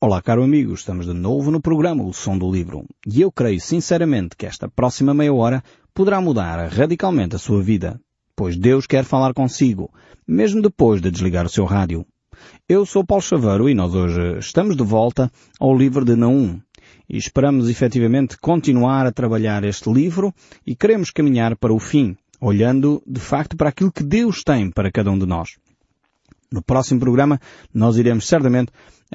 Olá, caro amigo, estamos de novo no programa O Som do Livro e eu creio sinceramente que esta próxima meia hora poderá mudar radicalmente a sua vida, pois Deus quer falar consigo, mesmo depois de desligar o seu rádio. Eu sou Paulo Chaveiro e nós hoje estamos de volta ao livro de Naum e esperamos efetivamente continuar a trabalhar este livro e queremos caminhar para o fim, olhando de facto para aquilo que Deus tem para cada um de nós. No próximo programa nós iremos certamente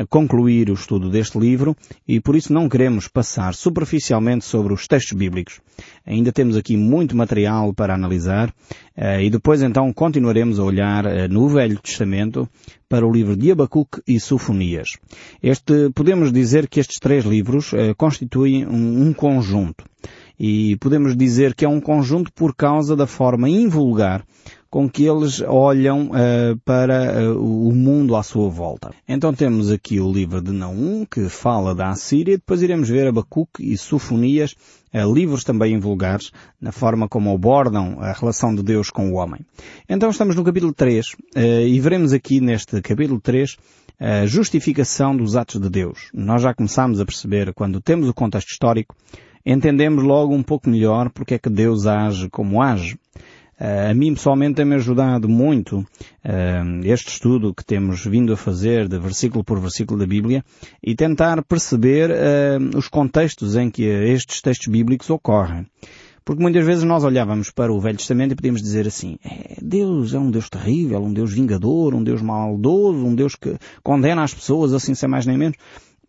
concluir o estudo deste livro e por isso não queremos passar superficialmente sobre os textos bíblicos. Ainda temos aqui muito material para analisar eh, e depois então continuaremos a olhar eh, no Velho Testamento para o livro de Abacuque e Sofonias. Este, podemos dizer que estes três livros eh, constituem um conjunto. E podemos dizer que é um conjunto por causa da forma invulgar com que eles olham uh, para uh, o mundo à sua volta. Então temos aqui o livro de Naum, que fala da Assíria, depois iremos ver Abacuque e Sofonias, uh, livros também vulgares, na forma como abordam a relação de Deus com o homem. Então estamos no capítulo 3, e veremos aqui neste capítulo 3 a justificação dos atos de Deus. Nós já começamos a perceber, quando temos o contexto histórico, entendemos logo um pouco melhor porque é que Deus age como age. Uh, a mim pessoalmente tem-me ajudado muito uh, este estudo que temos vindo a fazer de versículo por versículo da Bíblia e tentar perceber uh, os contextos em que estes textos bíblicos ocorrem. Porque muitas vezes nós olhávamos para o Velho Testamento e podíamos dizer assim, é, Deus é um Deus terrível, um Deus vingador, um Deus maldoso, um Deus que condena as pessoas assim sem mais nem menos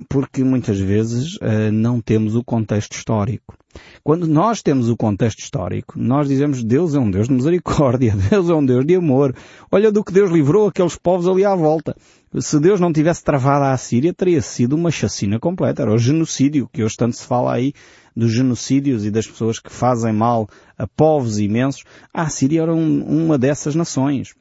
porque muitas vezes uh, não temos o contexto histórico. Quando nós temos o contexto histórico, nós dizemos Deus é um Deus de misericórdia, Deus é um Deus de amor. Olha do que Deus livrou aqueles povos ali à volta. Se Deus não tivesse travado a Assíria, teria sido uma chacina completa. Era o genocídio, que hoje tanto se fala aí dos genocídios e das pessoas que fazem mal a povos imensos. A Assíria era um, uma dessas nações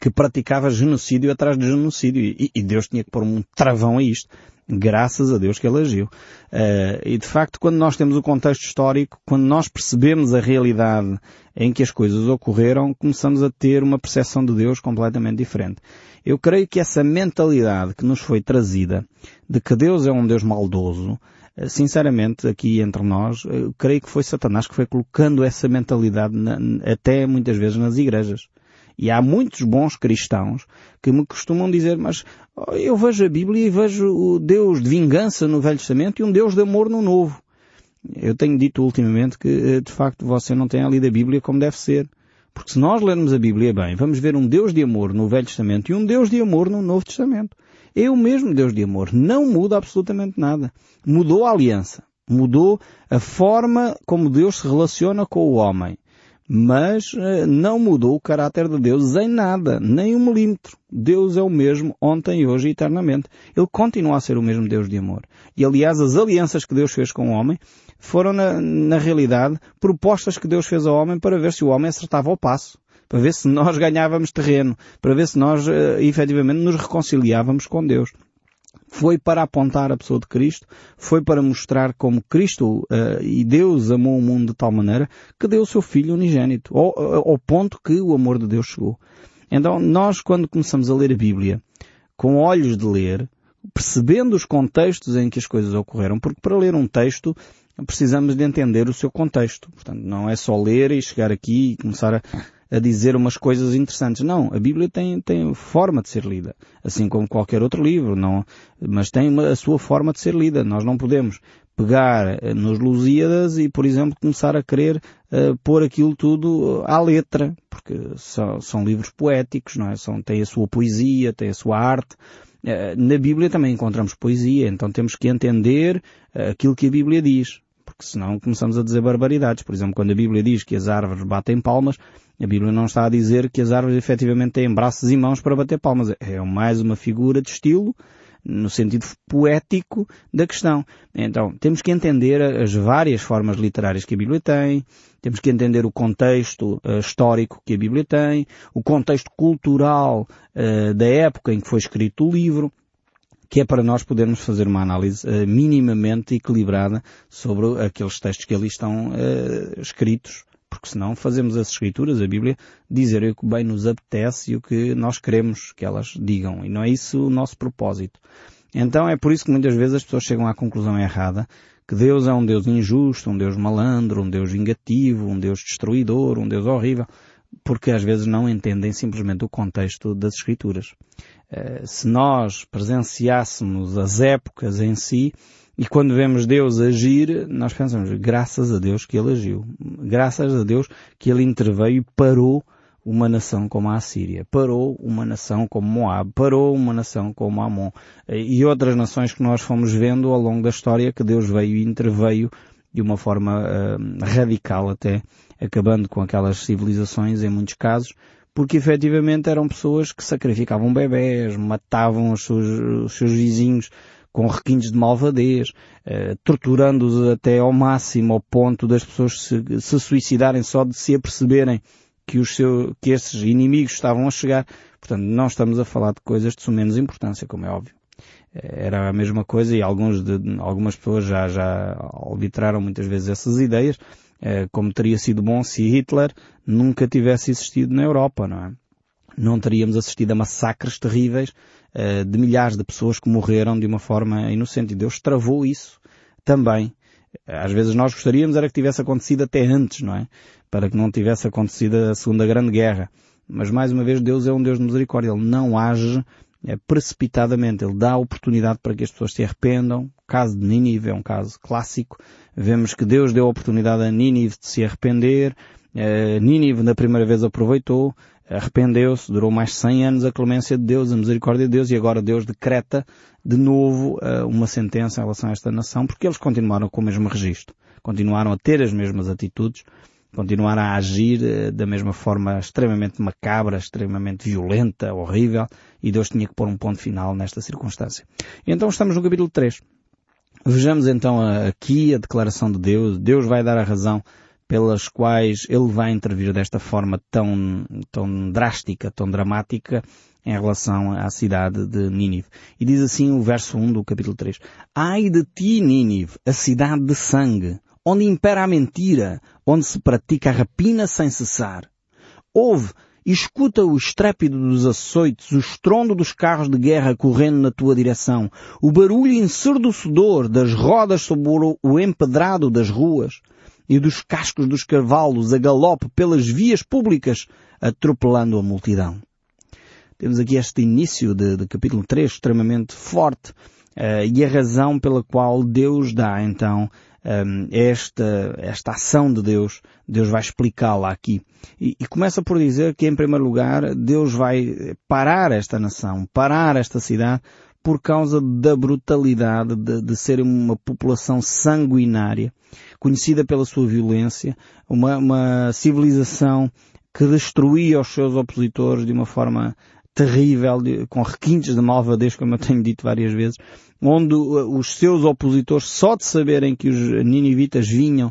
que praticava genocídio atrás de genocídio. E, e Deus tinha que pôr um travão a isto. Graças a Deus que ele agiu. Uh, e de facto, quando nós temos o contexto histórico, quando nós percebemos a realidade em que as coisas ocorreram, começamos a ter uma percepção de Deus completamente diferente. Eu creio que essa mentalidade que nos foi trazida de que Deus é um Deus maldoso, eh, sinceramente, aqui entre nós, eu creio que foi Satanás que foi colocando essa mentalidade na, até muitas vezes nas igrejas. E há muitos bons cristãos que me costumam dizer, mas eu vejo a Bíblia e vejo o Deus de vingança no Velho Testamento e um Deus de amor no Novo. Eu tenho dito ultimamente que, eh, de facto, você não tem a Bíblia como deve ser. Porque se nós lermos a Bíblia bem, vamos ver um Deus de amor no Velho Testamento e um Deus de amor no Novo Testamento. É o mesmo Deus de amor. Não muda absolutamente nada. Mudou a aliança. Mudou a forma como Deus se relaciona com o homem mas eh, não mudou o caráter de Deus em nada, nem um milímetro. Deus é o mesmo ontem, hoje e eternamente. Ele continua a ser o mesmo Deus de amor. E aliás, as alianças que Deus fez com o homem foram, na, na realidade, propostas que Deus fez ao homem para ver se o homem acertava o passo. Para ver se nós ganhávamos terreno. Para ver se nós, uh, efetivamente, nos reconciliávamos com Deus foi para apontar a pessoa de Cristo, foi para mostrar como Cristo uh, e Deus amou o mundo de tal maneira que deu o seu Filho unigênito, ao, ao ponto que o amor de Deus chegou. Então, nós quando começamos a ler a Bíblia, com olhos de ler, percebendo os contextos em que as coisas ocorreram, porque para ler um texto precisamos de entender o seu contexto. Portanto, não é só ler e chegar aqui e começar a, a dizer umas coisas interessantes. Não, a Bíblia tem, tem forma de ser lida, assim como qualquer outro livro, não, mas tem uma, a sua forma de ser lida. Nós não podemos pegar eh, nos Lusíadas e, por exemplo, começar a querer uh, pôr aquilo tudo à letra, porque são, são livros poéticos, não é? São, tem a sua poesia, tem a sua arte. Na Bíblia também encontramos poesia, então temos que entender aquilo que a Bíblia diz porque senão começamos a dizer barbaridades. Por exemplo, quando a Bíblia diz que as árvores batem palmas, a Bíblia não está a dizer que as árvores efetivamente têm braços e mãos para bater palmas. É mais uma figura de estilo, no sentido poético da questão. Então, temos que entender as várias formas literárias que a Bíblia tem, temos que entender o contexto uh, histórico que a Bíblia tem, o contexto cultural uh, da época em que foi escrito o livro, que é para nós podermos fazer uma análise uh, minimamente equilibrada sobre aqueles textos que ali estão uh, escritos, porque senão fazemos as escrituras, a Bíblia, dizer o que bem nos apetece e o que nós queremos que elas digam, e não é isso o nosso propósito. Então é por isso que muitas vezes as pessoas chegam à conclusão errada que Deus é um Deus injusto, um Deus malandro, um Deus vingativo, um Deus destruidor, um Deus horrível, porque às vezes não entendem simplesmente o contexto das Escrituras. Eh, se nós presenciássemos as épocas em si, e quando vemos Deus agir, nós pensamos, graças a Deus que Ele agiu. Graças a Deus que Ele interveio e parou uma nação como a Assíria, parou uma nação como Moab, parou uma nação como Amon e outras nações que nós fomos vendo ao longo da história que Deus veio e interveio de uma forma uh, radical até, acabando com aquelas civilizações em muitos casos, porque efetivamente eram pessoas que sacrificavam bebés, matavam os seus, os seus vizinhos com requintes de malvadez, uh, torturando-os até ao máximo, ao ponto das pessoas se, se suicidarem só de se aperceberem que, os seu, que esses inimigos estavam a chegar. Portanto, não estamos a falar de coisas de menos importância, como é óbvio. Era a mesma coisa e alguns de, algumas pessoas já, já arbitraram muitas vezes essas ideias, eh, como teria sido bom se Hitler nunca tivesse existido na Europa, não é? Não teríamos assistido a massacres terríveis eh, de milhares de pessoas que morreram de uma forma inocente. E Deus travou isso também. Às vezes nós gostaríamos era que tivesse acontecido até antes, não é? para que não tivesse acontecido a Segunda Grande Guerra. Mas mais uma vez Deus é um Deus de misericórdia. Ele não age precipitadamente. Ele dá oportunidade para que as pessoas se arrependam. O caso de Nínive é um caso clássico. Vemos que Deus deu a oportunidade a Nínive de se arrepender. É, Nínive na primeira vez aproveitou, arrependeu-se, durou mais 100 anos a clemência de Deus, a misericórdia de Deus e agora Deus decreta de novo é, uma sentença em relação a esta nação porque eles continuaram com o mesmo registro. Continuaram a ter as mesmas atitudes continuar a agir eh, da mesma forma extremamente macabra, extremamente violenta, horrível, e Deus tinha que pôr um ponto final nesta circunstância. E então estamos no capítulo 3. Vejamos então aqui a declaração de Deus. Deus vai dar a razão pelas quais Ele vai intervir desta forma tão, tão drástica, tão dramática em relação à cidade de Nínive. E diz assim o verso 1 do capítulo 3. Ai de ti, Nínive, a cidade de sangue, onde impera a mentira, onde se pratica a rapina sem cessar. Ouve e escuta o estrépido dos açoites, o estrondo dos carros de guerra correndo na tua direção, o barulho ensurdecedor das rodas sobre o empedrado das ruas e dos cascos dos cavalos a galope pelas vias públicas, atropelando a multidão. Temos aqui este início de, de capítulo 3 extremamente forte uh, e a razão pela qual Deus dá então um, esta, esta ação de Deus, Deus vai explicá-la aqui. E, e, começa por dizer que, em primeiro lugar, Deus vai parar esta nação, parar esta cidade, por causa da brutalidade de, de ser uma população sanguinária, conhecida pela sua violência, uma, uma civilização que destruía os seus opositores de uma forma terrível, com requintes de malvadez, como eu tenho dito várias vezes, onde uh, os seus opositores, só de saberem que os ninivitas vinham,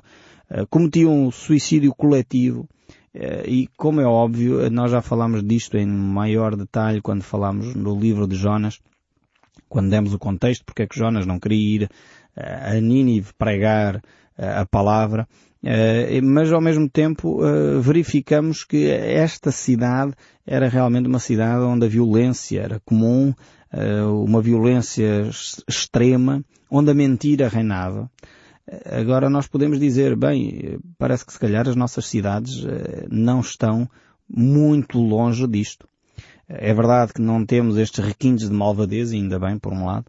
uh, cometiam suicídio coletivo. Uh, e, como é óbvio, nós já falamos disto em maior detalhe quando falamos no livro de Jonas, quando demos o contexto, porque é que Jonas não queria ir a Nínive pregar a palavra, mas ao mesmo tempo verificamos que esta cidade era realmente uma cidade onde a violência era comum, eh, uma violência extrema, onde a mentira reinava. Eh, agora nós podemos dizer, bem, parece que se calhar as nossas cidades eh, não estão muito longe disto. É verdade que não temos estes requintes de malvadez, ainda bem, por um lado,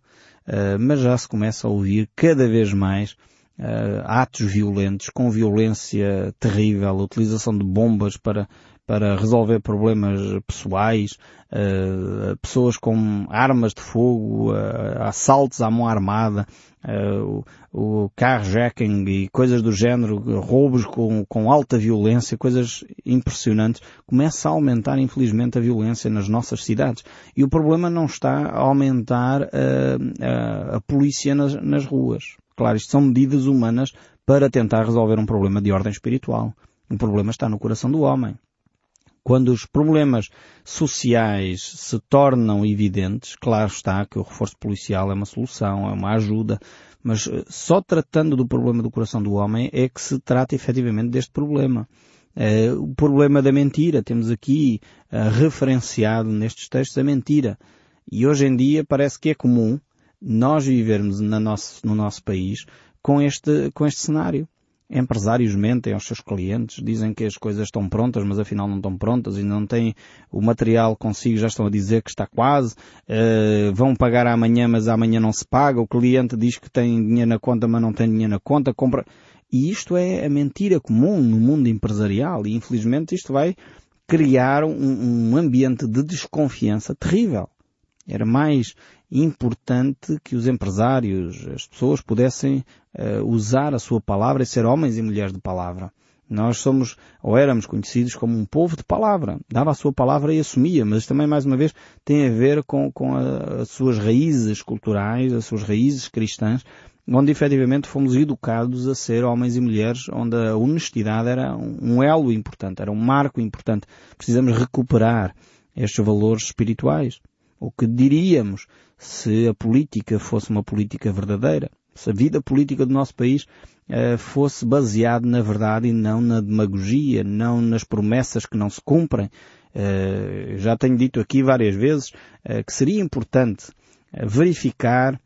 mas já se começa a ouvir cada vez mais atos violentos, com violência terrível, utilização de bombas para para resolver problemas pessoais, uh, pessoas com armas de fogo, uh, assaltos à mão armada, uh, o, o carjacking e coisas do género, roubos com, com alta violência, coisas impressionantes, começa a aumentar infelizmente a violência nas nossas cidades. E o problema não está a aumentar a, a polícia nas, nas ruas. Claro, isto são medidas humanas para tentar resolver um problema de ordem espiritual. O problema está no coração do homem. Quando os problemas sociais se tornam evidentes, claro está que o reforço policial é uma solução, é uma ajuda, mas eh, só tratando do problema do coração do homem é que se trata efetivamente deste problema. É, o problema da mentira, temos aqui uh, referenciado nestes textos a mentira. E hoje em dia parece que é comum nós vivermos no nosso, no nosso país com este, com este cenário. Empresários mentem aos seus clientes, dizem que as coisas estão prontas, mas afinal não estão prontas e não têm o material consigo, já estão a dizer que está quase, uh, vão pagar amanhã, mas amanhã não se paga, o cliente diz que tem dinheiro na conta, mas não tem dinheiro na conta, compra. E isto é a mentira comum no mundo empresarial e infelizmente isto vai criar um, um ambiente de desconfiança terrível. Era mais importante que os empresários, as pessoas pudessem uh, usar a sua palavra e ser homens e mulheres de palavra. Nós somos, ou éramos conhecidos como um povo de palavra. Dava a sua palavra e assumia, mas também, mais uma vez, tem a ver com, com as suas raízes culturais, as suas raízes cristãs, onde efetivamente fomos educados a ser homens e mulheres, onde a honestidade era um elo importante, era um marco importante. Precisamos recuperar estes valores espirituais. O que diríamos se a política fosse uma política verdadeira? Se a vida política do nosso país uh, fosse baseada na verdade e não na demagogia, não nas promessas que não se cumprem? Uh, já tenho dito aqui várias vezes uh, que seria importante verificar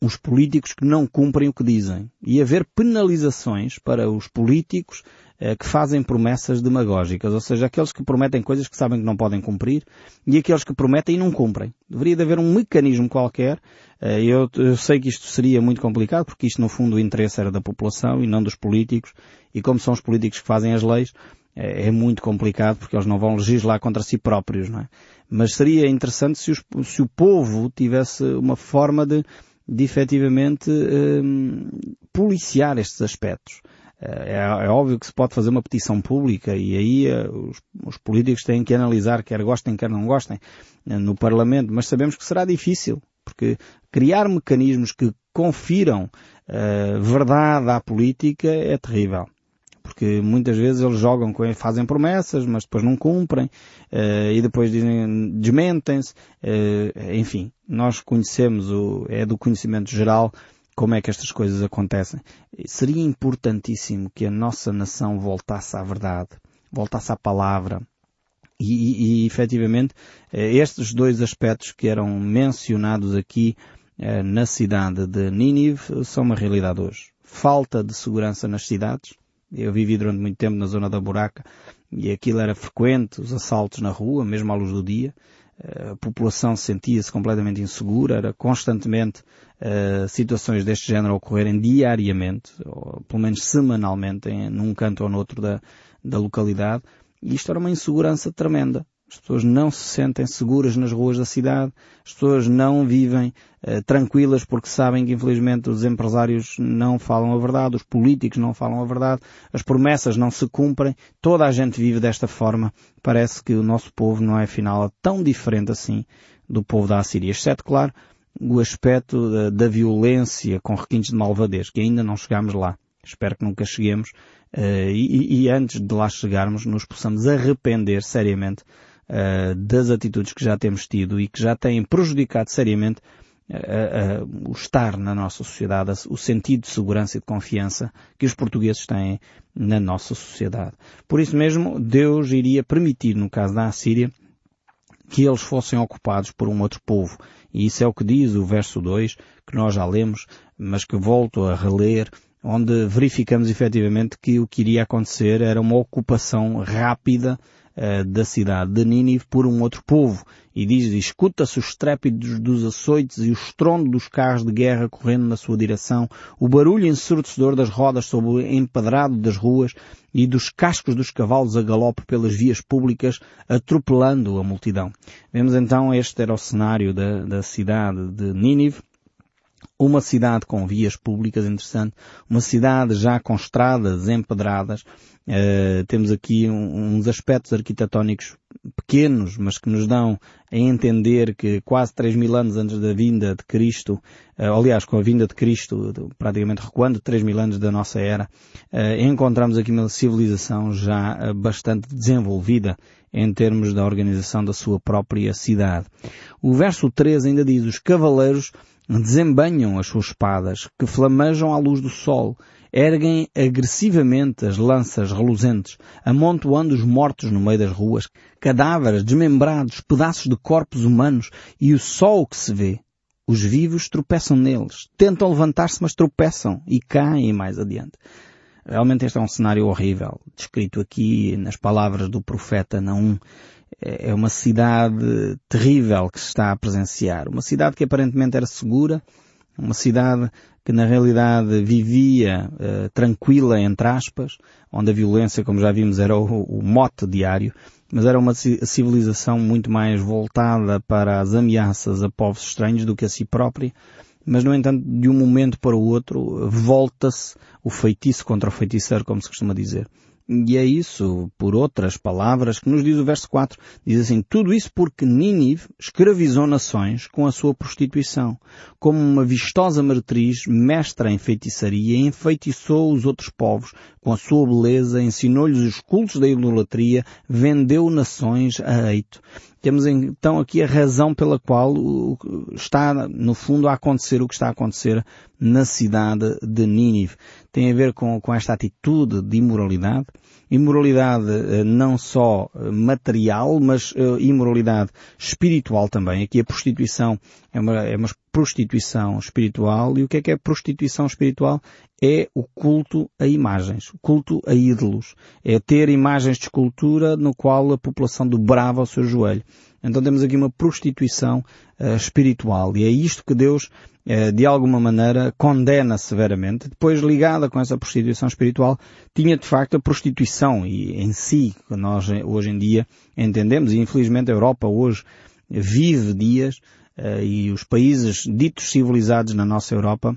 os políticos que não cumprem o que dizem e haver penalizações para os políticos eh, que fazem promessas demagógicas, ou seja, aqueles que prometem coisas que sabem que não podem cumprir e aqueles que prometem e não cumprem. Deveria de haver um mecanismo qualquer. Eh, eu, sei que isto seria muito complicado porque isto no fundo o interesse era da população e não dos políticos e como são os políticos que fazem as leis, é, é muito complicado porque eles não vão legislar contra si próprios, não é? Mas seria interessante se, os, se o povo tivesse uma forma de de efetivamente policiar estes aspectos. Eh, é, é, óbvio que se pode fazer uma petição pública e aí uh, os, os, políticos têm que analisar, quer gostem, quer não gostem, uh, no Parlamento, mas sabemos que será difícil, porque criar mecanismos que confiram uh, verdade à política é terrível porque muitas vezes eles jogam com fazem promessas, mas depois não cumprem, uh, e depois dizem, desmentem-se, uh, enfim, nós conhecemos o, é do conhecimento geral como é que estas coisas acontecem. Seria importantíssimo que a nossa nação voltasse à verdade, voltasse à palavra, e, e, e efetivamente eh, estes dois aspectos que eram mencionados aqui na cidade de Nínive são uma realidade hoje. Falta de segurança nas cidades, eu vivi durante muito tempo na zona da Buraca e aquilo era frequente, os assaltos na rua, mesmo à luz do dia. Eh, a população sentia-se completamente insegura, era constantemente uh, situações deste género ocorrerem diariamente, ou pelo menos semanalmente, em, num canto ou noutro da, da localidade. E isto era uma insegurança tremenda. As pessoas não se sentem seguras nas ruas da cidade, as pessoas não vivem uh, tranquilas porque sabem que infelizmente os empresários não falam a verdade, os políticos não falam a verdade, as promessas não se cumprem, toda a gente vive desta forma. Parece que o nosso povo não é afinal tão diferente assim do povo da Assíria, exceto, claro, o aspecto da, da violência com requintes de malvadez, que ainda não chegamos lá. Espero que nunca cheguemos uh, e, e, antes de lá chegarmos nos possamos arrepender seriamente uh, das atitudes que já temos tido e que já têm prejudicado seriamente uh, uh, o estar na nossa sociedade, o sentido de segurança e de confiança que os portugueses têm na nossa sociedade. Por isso mesmo, Deus iria permitir, no caso da Assíria, que eles fossem ocupados por um outro povo. E isso é o que diz o verso 2, que nós já lemos, mas que volto a reler, onde verificamos efetivamente que o que iria acontecer era uma ocupação rápida uh, da cidade de Nínive por um outro povo. E diz, escuta-se o estrépito dos açoites e o estrondo dos carros de guerra correndo na sua direção, o barulho ensurdecedor das rodas sobre o empedrado das ruas e dos cascos dos cavalos a galope pelas vias públicas, atropelando a multidão. Vemos então, este era o cenário da, da cidade de Nínive, uma cidade com vias públicas, interessante, uma cidade já com estradas empedradas, uh, temos aqui um, uns aspectos arquitetónicos pequenos, mas que nos dão a entender que quase 3 mil anos antes da vinda de Cristo, uh, aliás, com a vinda de Cristo, praticamente recuando 3 mil anos da nossa era, uh, encontramos aqui uma civilização já bastante desenvolvida em termos da organização da sua própria cidade. O verso 3 ainda diz, os cavaleiros desembanham as suas espadas, que flamejam à luz do sol, erguem agressivamente as lanças reluzentes, amontoando os mortos no meio das ruas, cadáveres desmembrados, pedaços de corpos humanos e o sol que se vê. Os vivos tropeçam neles. Tentam levantar-se, mas tropeçam e caem mais adiante. Realmente este é um cenário horrível, descrito aqui nas palavras do profeta Naum. É uma cidade terrível que se está a presenciar. Uma cidade que aparentemente era segura, uma cidade que na realidade vivia uh, tranquila, entre aspas, onde a violência, como já vimos, era o, o mote diário, mas era uma civilização muito mais voltada para as ameaças a povos estranhos do que a si própria, mas no entanto, de um momento para o outro, volta-se o feitiço contra o feiticeiro, como se costuma dizer. E é isso, por outras palavras, que nos diz o verso 4. Diz assim, tudo isso porque Nínive escravizou nações com a sua prostituição. Como uma vistosa meretriz, mestra em feitiçaria, enfeitiçou os outros povos com a sua beleza, ensinou-lhes os cultos da idolatria, vendeu nações a eito. Temos então aqui a razão pela qual está, no fundo, a acontecer o que está a acontecer na cidade de Nínive. Tem a ver com, com esta atitude de imoralidade. Imoralidade eh, não só eh, material, mas eh, imoralidade espiritual também. Aqui a prostituição é uma, é uma prostituição espiritual. E o que é que é prostituição espiritual? É o culto a imagens, o culto a ídolos. É ter imagens de escultura no qual a população dobrava o seu joelho. Então temos aqui uma prostituição uh, espiritual. E é isto que Deus, uh, de alguma maneira, condena severamente. Depois, ligada com essa prostituição espiritual, tinha de facto a prostituição e em si, que nós hoje em dia entendemos, e infelizmente a Europa hoje vive dias eh, e os países ditos civilizados na nossa Europa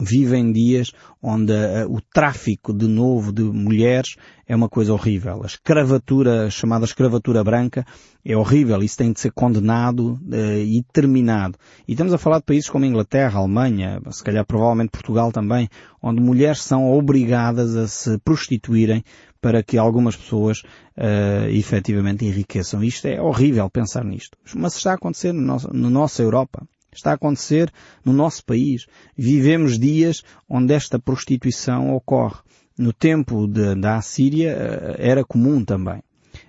vivem dias onde uh, o tráfico de novo de mulheres é uma coisa horrível. A escravatura, chamada escravatura branca, é horrível. Isso tem de ser condenado uh, e terminado. E estamos a falar de países como a Inglaterra, Alemanha, se calhar provavelmente Portugal também, onde mulheres são obrigadas a se prostituírem para que algumas pessoas uh, efetivamente enriqueçam. Isto é horrível pensar nisto. Mas está a acontecer no na nossa Europa. Está a acontecer no nosso país. Vivemos dias onde esta prostituição ocorre. No tempo de, da Assíria uh, era comum também.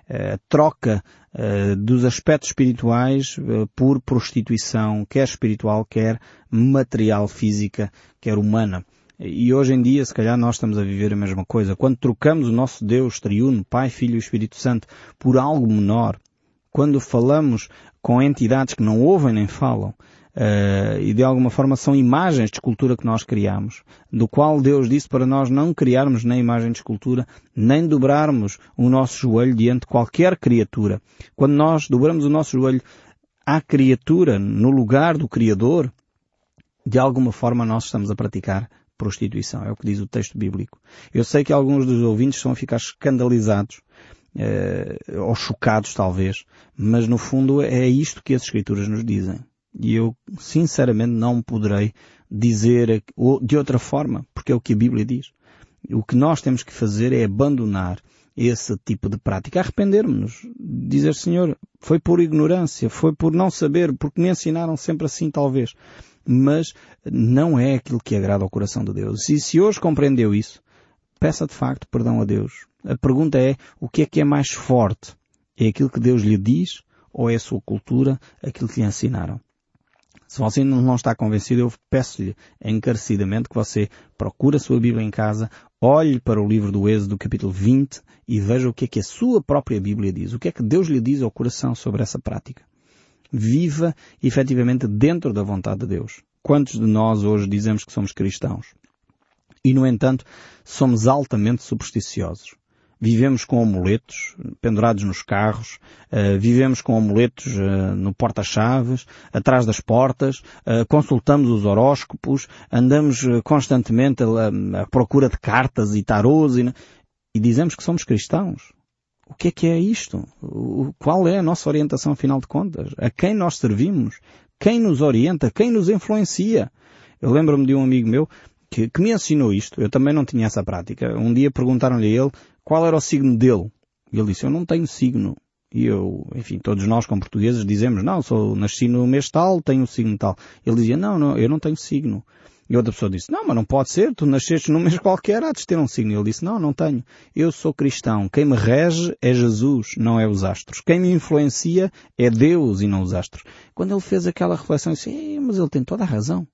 Uh, a troca uh, dos aspectos espirituais por prostituição, quer espiritual, quer material, física, quer humana. E hoje em dia, se calhar, nós estamos a viver a mesma coisa. Quando trocamos o nosso Deus triuno, Pai, Filho e Espírito Santo, por algo menor, quando falamos com entidades que não ouvem nem falam, uh, e de alguma forma são imagens de escultura que nós criamos, do qual Deus disse para nós não criarmos nem imagem de escultura, nem dobrarmos o nosso joelho diante de qualquer criatura. Quando nós dobramos o nosso joelho à criatura, no lugar do Criador, de alguma forma nós estamos a praticar prostituição. É o que diz o texto bíblico. Eu sei que alguns dos ouvintes estão a ficar escandalizados, eh, ou chocados talvez, mas no fundo é isto que as Escrituras nos dizem. E eu, sinceramente, não poderei dizer de outra forma, porque é o que a Bíblia diz. O que nós temos que fazer é abandonar esse tipo de prática, arrependermos-nos, dizer Senhor, foi por ignorância, foi por não saber, porque me ensinaram sempre assim talvez mas não é aquilo que agrada ao coração de Deus. E se hoje compreendeu isso, peça de facto perdão a Deus. A pergunta é, o que é que é mais forte? É aquilo que Deus lhe diz ou é a sua cultura, aquilo que lhe ensinaram? Se você não está convencido, eu peço-lhe encarecidamente que você procure a sua Bíblia em casa, olhe para o livro do Êxodo, capítulo 20, e veja o que é que a sua própria Bíblia diz. O que é que Deus lhe diz ao coração sobre essa prática viva efetivamente dentro da vontade de Deus. Quantos de nós hoje dizemos que somos cristãos? E, no entanto, somos altamente supersticiosos. Vivemos com amuletos pendurados nos carros, uh, vivemos com amuletos uh, no porta-chaves, atrás das portas, uh, consultamos os horóscopos, andamos constantemente à procura de cartas e tarôs e, e dizemos que somos cristãos. O que é que é isto? O, qual é a nossa orientação, afinal de contas? A quem nós servimos? Quem nos orienta? Quem nos influencia? Eu lembro-me de um amigo meu que, que, me ensinou isto. Eu também não tinha essa prática. Um dia perguntaram-lhe a ele qual era o signo dele. E ele disse, eu não tenho signo. E eu, enfim, todos nós como portugueses dizemos, não, sou, nasci no mês tal, tenho signo tal. Ele dizia, não, não, eu não tenho signo. E outra pessoa disse, não, mas não pode ser, tu nasceste num mês qualquer, há de ter um signo. Ele disse, não, não tenho. Eu sou cristão. Quem me rege é Jesus, não é os astros. Quem me influencia é Deus e não os astros. Quando ele fez aquela reflexão, eu disse, mas ele tem toda a razão.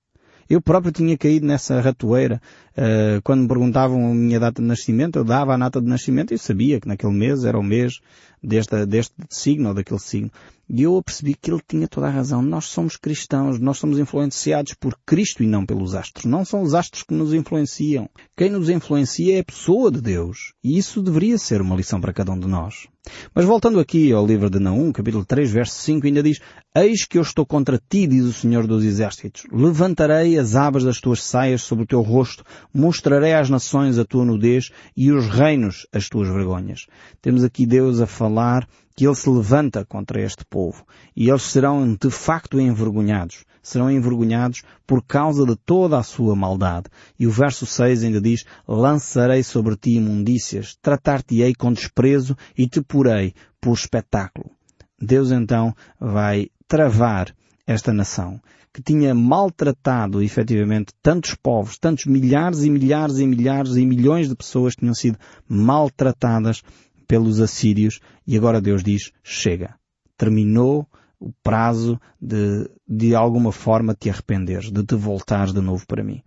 Eu próprio tinha caído nessa ratoeira. Uh, quando me perguntavam a minha data de nascimento, eu dava a data de nascimento e sabia que naquele mês era o mês deste, signo ou daquele signo. E eu percebi que ele tinha toda a razão. Nós somos cristãos, nós somos influenciados por Cristo e não pelos astros. Não são os astros que nos influenciam. Quem nos influencia é a pessoa de Deus. E isso deveria ser uma lição para cada um de nós. Mas voltando aqui ao livro de Naum, capítulo 3, verso 5, ainda diz Eis que eu estou contra ti, diz o Senhor dos Exércitos. Levantarei as abas das tuas saias sobre o teu rosto, mostrarei às nações a tua nudez e os reinos as tuas vergonhas. Temos aqui Deus a falar que ele se levanta contra este povo e eles serão de facto envergonhados. Serão envergonhados por causa de toda a sua maldade. E o verso 6 ainda diz, lançarei sobre ti imundícias, tratar-te-ei com desprezo e te porei por espetáculo. Deus então vai travar esta nação que tinha maltratado efetivamente tantos povos, tantos milhares e milhares e milhares e milhões de pessoas tinham sido maltratadas pelos assírios e agora Deus diz, chega. Terminou o prazo de, de alguma forma te arrependeres, de te voltares de novo para mim.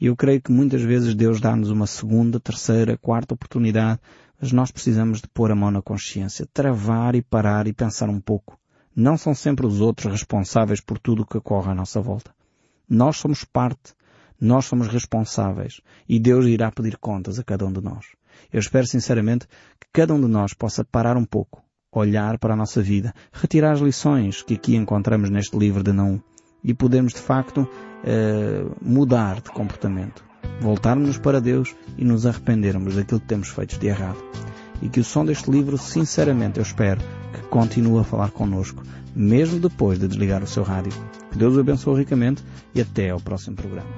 E eu creio que muitas vezes Deus dá-nos uma segunda, terceira, quarta oportunidade, mas nós precisamos de pôr a mão na consciência, travar e parar e pensar um pouco. Não são sempre os outros responsáveis por tudo o que ocorre à nossa volta. Nós somos parte, nós somos responsáveis e Deus irá pedir contas a cada um de nós. Eu espero sinceramente que cada um de nós possa parar um pouco, olhar para a nossa vida, retirar as lições que aqui encontramos neste livro de não e podermos de facto eh, mudar de comportamento, voltarmos para Deus e nos arrependermos daquilo que temos feito de errado. E que o som deste livro, sinceramente, eu espero que continue a falar connosco, mesmo depois de desligar o seu rádio. Que Deus o abençoe ricamente e até ao próximo programa.